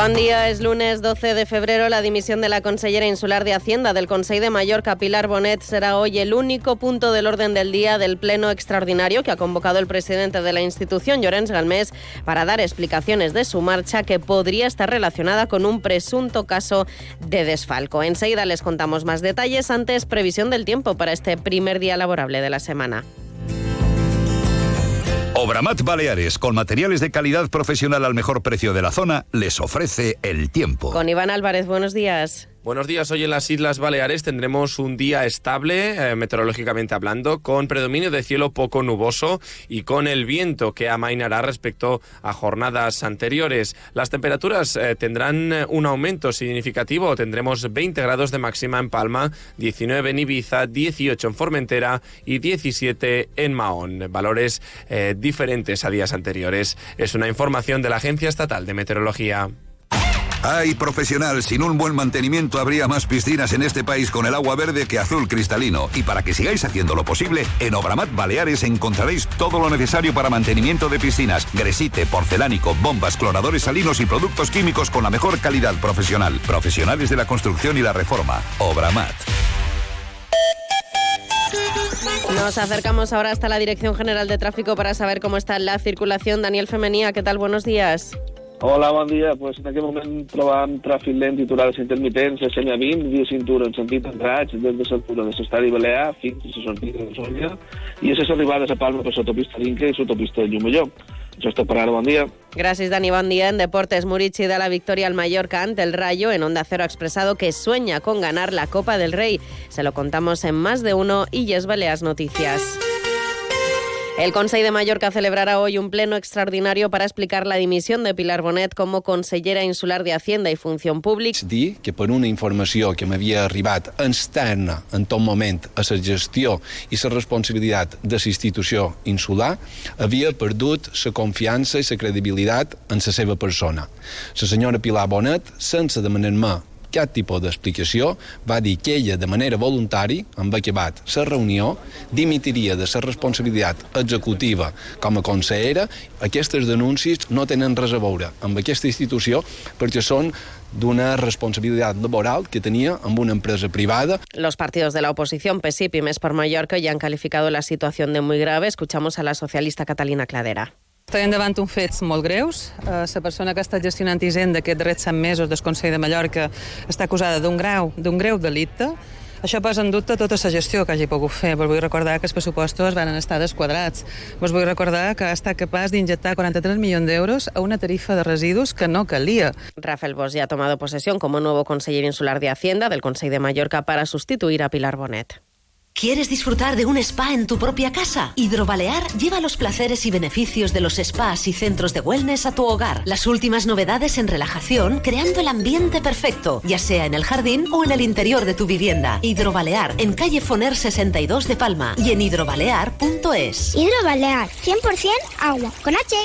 Buen día, es lunes 12 de febrero. La dimisión de la consellera insular de Hacienda del Consejo de Mallorca, Pilar Bonet, será hoy el único punto del orden del día del pleno extraordinario que ha convocado el presidente de la institución, Llorens Galmés, para dar explicaciones de su marcha que podría estar relacionada con un presunto caso de desfalco. Enseguida les contamos más detalles. Antes, previsión del tiempo para este primer día laborable de la semana. Obramat Baleares, con materiales de calidad profesional al mejor precio de la zona, les ofrece el tiempo. Con Iván Álvarez, buenos días. Buenos días. Hoy en las Islas Baleares tendremos un día estable, eh, meteorológicamente hablando, con predominio de cielo poco nuboso y con el viento que amainará respecto a jornadas anteriores. Las temperaturas eh, tendrán eh, un aumento significativo. Tendremos 20 grados de máxima en Palma, 19 en Ibiza, 18 en Formentera y 17 en Mahón. Valores diferentes a días anteriores. Es una información de la Agencia Estatal de Meteorología. Ay, profesional, sin un buen mantenimiento habría más piscinas en este país con el agua verde que azul cristalino. Y para que sigáis haciendo lo posible, en Obramat Baleares encontraréis todo lo necesario para mantenimiento de piscinas, gresite, porcelánico, bombas, cloradores salinos y productos químicos con la mejor calidad profesional. Profesionales de la construcción y la reforma. Obramat. Nos acercamos ahora hasta la Dirección General de Tráfico para saber cómo está la circulación. Daniel Femenía, ¿qué tal? Buenos días. Hola, bon dia. Pues en aquest moment trobam tràfic lent i aturades intermitents a Senya 20, via cintura en sentit entrats des de de l'estadi Balear fins a la sortida de i a a Palma per l'autopista d'Inca i l'autopista de Llumelló. Això està per ara, bon dia. Gracias, Dani. Bon día. En Deportes, Murici da la victoria al Mallorca ante el Rayo. En Onda Cero expresado que sueña con ganar la Copa del Rey. Se lo contamos en más de uno y Baleas Noticias. El Consejo de Mallorca celebrará hoy un pleno extraordinario para explicar la dimisión de Pilar Bonet como consellera insular de Hacienda y Función Pública. Dir que per una informació que m'havia arribat externa en tot moment a la gestió i la responsabilitat de la institució insular, havia perdut la confiança i la credibilitat en la seva persona. La senyora Pilar Bonet, sense demanar-me cap tipus d'explicació, va dir que ella, de manera voluntària, amb acabat la reunió, dimitiria de la responsabilitat executiva com a consellera. Aquestes denúncies no tenen res a veure amb aquesta institució perquè són d'una responsabilitat laboral que tenia amb una empresa privada. Los partidos de la oposición, PSIP y Més per Mallorca, ya han calificado la situación de muy grave. Escuchamos a la socialista Catalina Cladera. Estem davant uns fets molt greus. Eh, la persona que estat gestionant Hisenda aquests darrers 100 mesos del Consell de Mallorca està acusada d'un grau, d'un greu delicte. Això posa en dubte tota la gestió que hagi pogut fer. Vos vull recordar que els pressupostos van estar desquadrats. Vos vull recordar que ha estat capaç d'injectar 43 milions d'euros a una tarifa de residus que no calia. Rafael Bosch ya ha tomado posesión como nuevo consejero insular de Hacienda del Consejo de Mallorca para sustituir a Pilar Bonet. ¿Quieres disfrutar de un spa en tu propia casa? Hidrobalear lleva los placeres y beneficios de los spas y centros de wellness a tu hogar. Las últimas novedades en relajación, creando el ambiente perfecto, ya sea en el jardín o en el interior de tu vivienda. Hidrobalear, en calle Foner 62 de Palma y en hidrobalear.es. Hidrobalear, 100% agua, con H.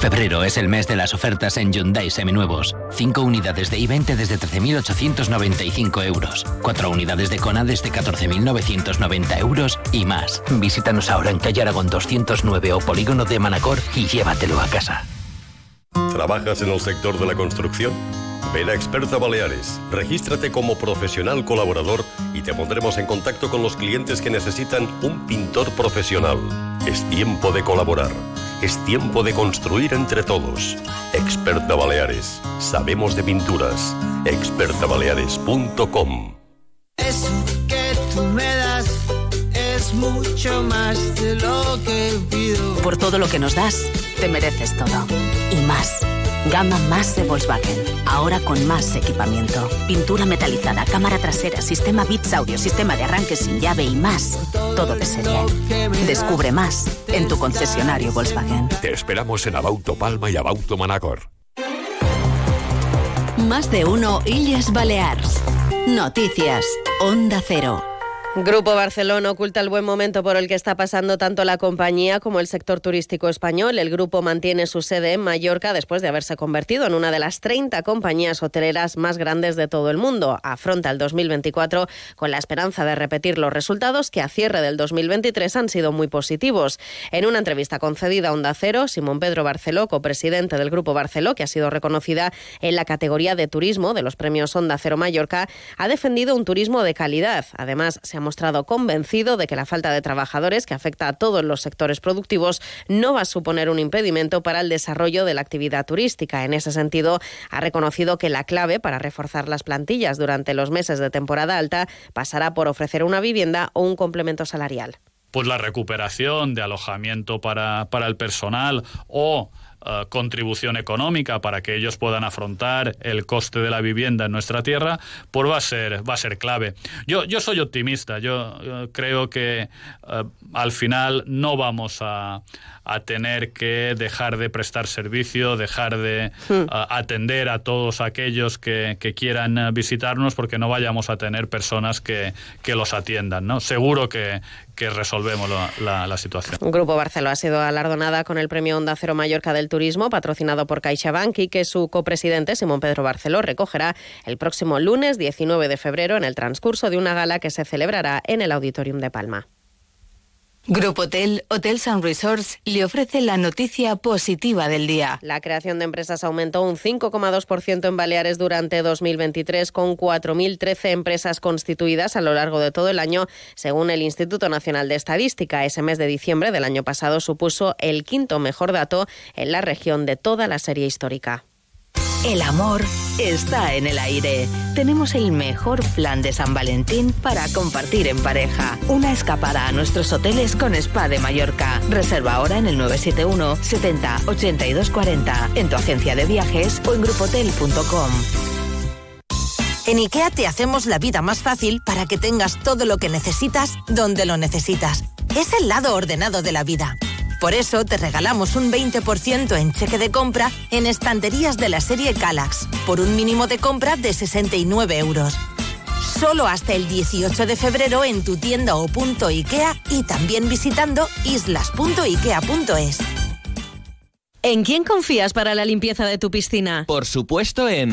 Febrero es el mes de las ofertas en Hyundai Seminuevos. 5 unidades de i20 desde 13.895 euros. 4 unidades de Kona desde 14.990 euros y más. Visítanos ahora en calle Aragón 209 o Polígono de Manacor y llévatelo a casa. ¿Trabajas en el sector de la construcción? Ven a Experta Baleares, regístrate como profesional colaborador y te pondremos en contacto con los clientes que necesitan un pintor profesional. Es tiempo de colaborar. Es tiempo de construir entre todos. Experta Baleares. Sabemos de pinturas. expertabaleares.com Eso que tú me das es mucho más de lo que pido. Por todo lo que nos das, te mereces todo. Y más. Gama más de Volkswagen. Ahora con más equipamiento. Pintura metalizada, cámara trasera, sistema Bits Audio, sistema de arranque sin llave y más. Todo de serie. Descubre más en tu concesionario Volkswagen. Te esperamos en Abauto Palma y Abauto Manacor. Más de uno Illes Balears. Noticias. Onda Cero. Grupo Barcelona oculta el buen momento por el que está pasando tanto la compañía como el sector turístico español. El grupo mantiene su sede en Mallorca después de haberse convertido en una de las 30 compañías hoteleras más grandes de todo el mundo. Afronta el 2024 con la esperanza de repetir los resultados que a cierre del 2023 han sido muy positivos. En una entrevista concedida a Onda Cero, Simón Pedro Barceló, copresidente del Grupo Barceló, que ha sido reconocida en la categoría de turismo de los premios Onda Cero Mallorca, ha defendido un turismo de calidad. Además, se ha mostrado convencido de que la falta de trabajadores que afecta a todos los sectores productivos no va a suponer un impedimento para el desarrollo de la actividad turística. En ese sentido, ha reconocido que la clave para reforzar las plantillas durante los meses de temporada alta pasará por ofrecer una vivienda o un complemento salarial. Pues la recuperación de alojamiento para, para el personal o Uh, contribución económica para que ellos puedan afrontar el coste de la vivienda en nuestra tierra, pues va a ser, va a ser clave. Yo, yo soy optimista, yo, creo que uh, al final no vamos a, a, tener que dejar de prestar servicio, dejar de hmm. uh, atender a todos aquellos que, que, quieran visitarnos porque no vayamos a tener personas que, que los atiendan. ¿no? Seguro que, que resolvemos la, situación. Grupo Barceló ha sido alardonada con el premio Onda Cero Mallorca del Turismo, patrocinado por CaixaBank, y que su copresidente, Simón Pedro Barceló, recogerá el próximo lunes 19 de febrero en el transcurso de una gala que se celebrará en el Auditorium de Palma. Grupo Hotel, Hotels and Resorts le ofrece la noticia positiva del día. La creación de empresas aumentó un 5,2% en Baleares durante 2023, con 4.013 empresas constituidas a lo largo de todo el año, según el Instituto Nacional de Estadística. Ese mes de diciembre del año pasado supuso el quinto mejor dato en la región de toda la serie histórica. El amor está en el aire. Tenemos el mejor plan de San Valentín para compartir en pareja. Una escapada a nuestros hoteles con Spa de Mallorca. Reserva ahora en el 971 70 82 40 en tu agencia de viajes o en grupotel.com. En IKEA te hacemos la vida más fácil para que tengas todo lo que necesitas donde lo necesitas. Es el lado ordenado de la vida por eso te regalamos un 20% en cheque de compra en estanterías de la serie Calax, por un mínimo de compra de 69 euros. Solo hasta el 18 de febrero en tu tienda o punto IKEA y también visitando islas.ikea.es. ¿En quién confías para la limpieza de tu piscina? Por supuesto en...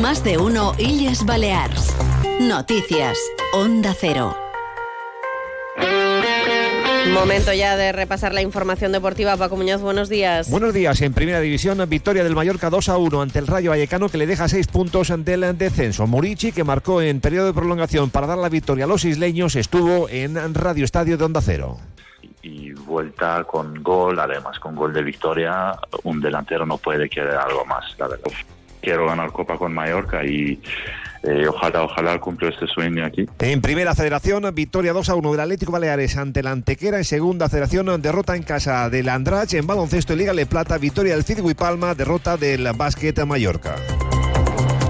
Más de uno Illes Balears. Noticias. Onda Cero. Momento ya de repasar la información deportiva. Paco Muñoz, buenos días. Buenos días. En primera división, victoria del Mallorca 2 a 1 ante el Rayo Vallecano que le deja 6 puntos ante el descenso. Murici, que marcó en periodo de prolongación para dar la victoria a los isleños, estuvo en Radio Estadio de Onda Cero y vuelta con gol, además con gol de victoria, un delantero no puede querer algo más, la verdad quiero ganar Copa con Mallorca y eh, ojalá, ojalá cumplo este sueño aquí. En primera federación, victoria 2 a 1 del Atlético Baleares ante la Antequera. En segunda federación, derrota en casa del Andrach. En baloncesto, Liga Le Plata, victoria del Cidgo y Palma, derrota del Básquet Mallorca.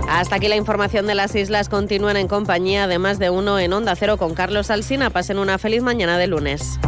Hasta aquí la información de las islas. Continúan en compañía de más de uno en Onda Cero con Carlos Alsina. Pasen una feliz mañana de lunes.